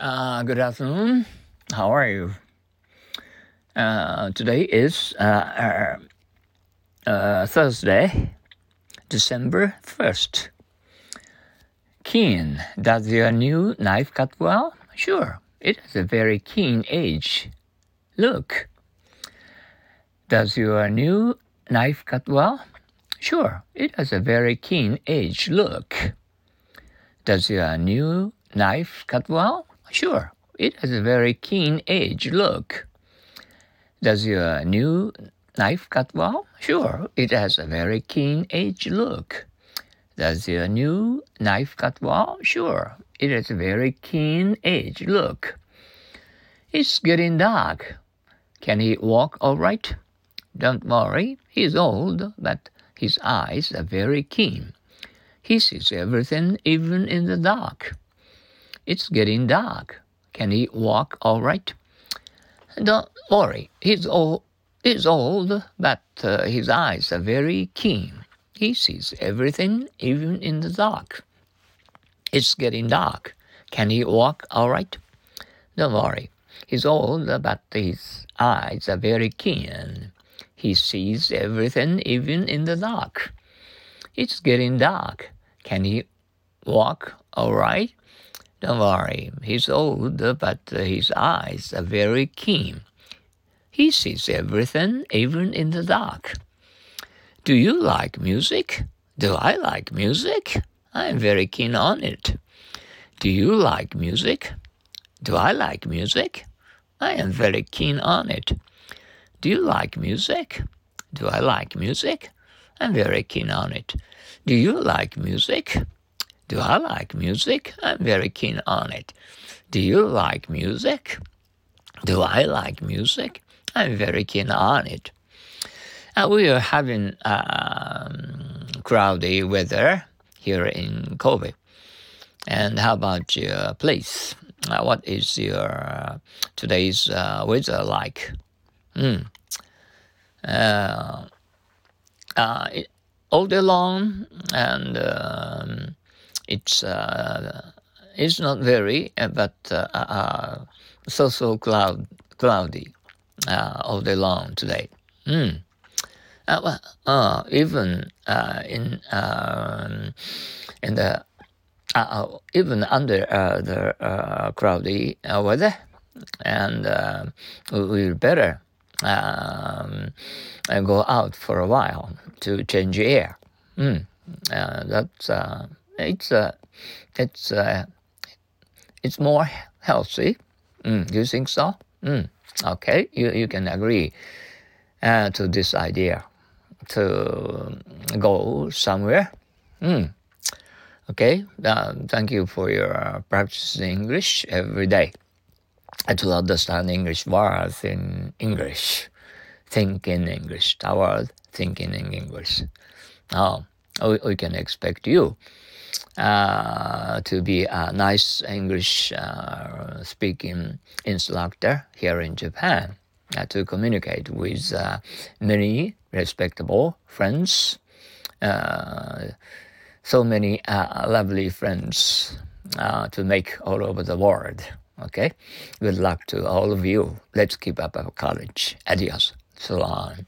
Uh, good afternoon. How are you? Uh, today is uh, uh, uh, Thursday, December 1st. Keen. Does your new knife cut well? Sure. It has a very keen edge. Look. Does your new knife cut well? Sure. It has a very keen edge. Look. Does your new knife cut well? Sure. It has a very keen edge. Look. Does your new knife cut well? Sure. It has a very keen edge. Look. Does your new knife cut well? Sure. It has a very keen edge. Look. It's getting dark. Can he walk all right? Don't worry. He's old, but his eyes are very keen. He sees everything, even in the dark. It's getting dark. Can he walk all right? Don't worry. He's old, he's old but uh, his eyes are very keen. He sees everything, even in the dark. It's getting dark. Can he walk all right? Don't worry. He's old, but his eyes are very keen. He sees everything, even in the dark. It's getting dark. Can he walk all right? Don't worry, he's old, but his eyes are very keen. He sees everything, even in the dark. Do you like music? Do I like music? I'm very keen on it. Do you like music? Do I like music? I am very keen on it. Do you like music? Do I like music? I'm very keen on it. Do you like music? Do I like music? I'm very keen on it. Do you like music? Do I like music? I'm very keen on it. We are having um, cloudy weather here in Kobe. And how about your place? Uh, what is your uh, today's uh, weather like? Mm. All day long, and um, it's uh, it's not very, but so so cloud cloudy all day long today. Mm. well, even in um, in the uh, even under uh, the uh, cloudy weather, and we better um, go out for a while to change air. Mm. that's it's it's it's more healthy. Mm. You think so? Mm. Okay, you, you can agree uh, to this idea to go somewhere. Mm. Okay, uh, thank you for your uh, practicing English every day. And to understand English words in English, think in English, the word thinking in English. Now, we, we can expect you uh, to be a nice English uh, speaking instructor here in Japan uh, to communicate with uh, many respectable friends uh, so many uh, lovely friends uh, to make all over the world. Okay? Good luck to all of you. Let's keep up our courage. Adios. So long.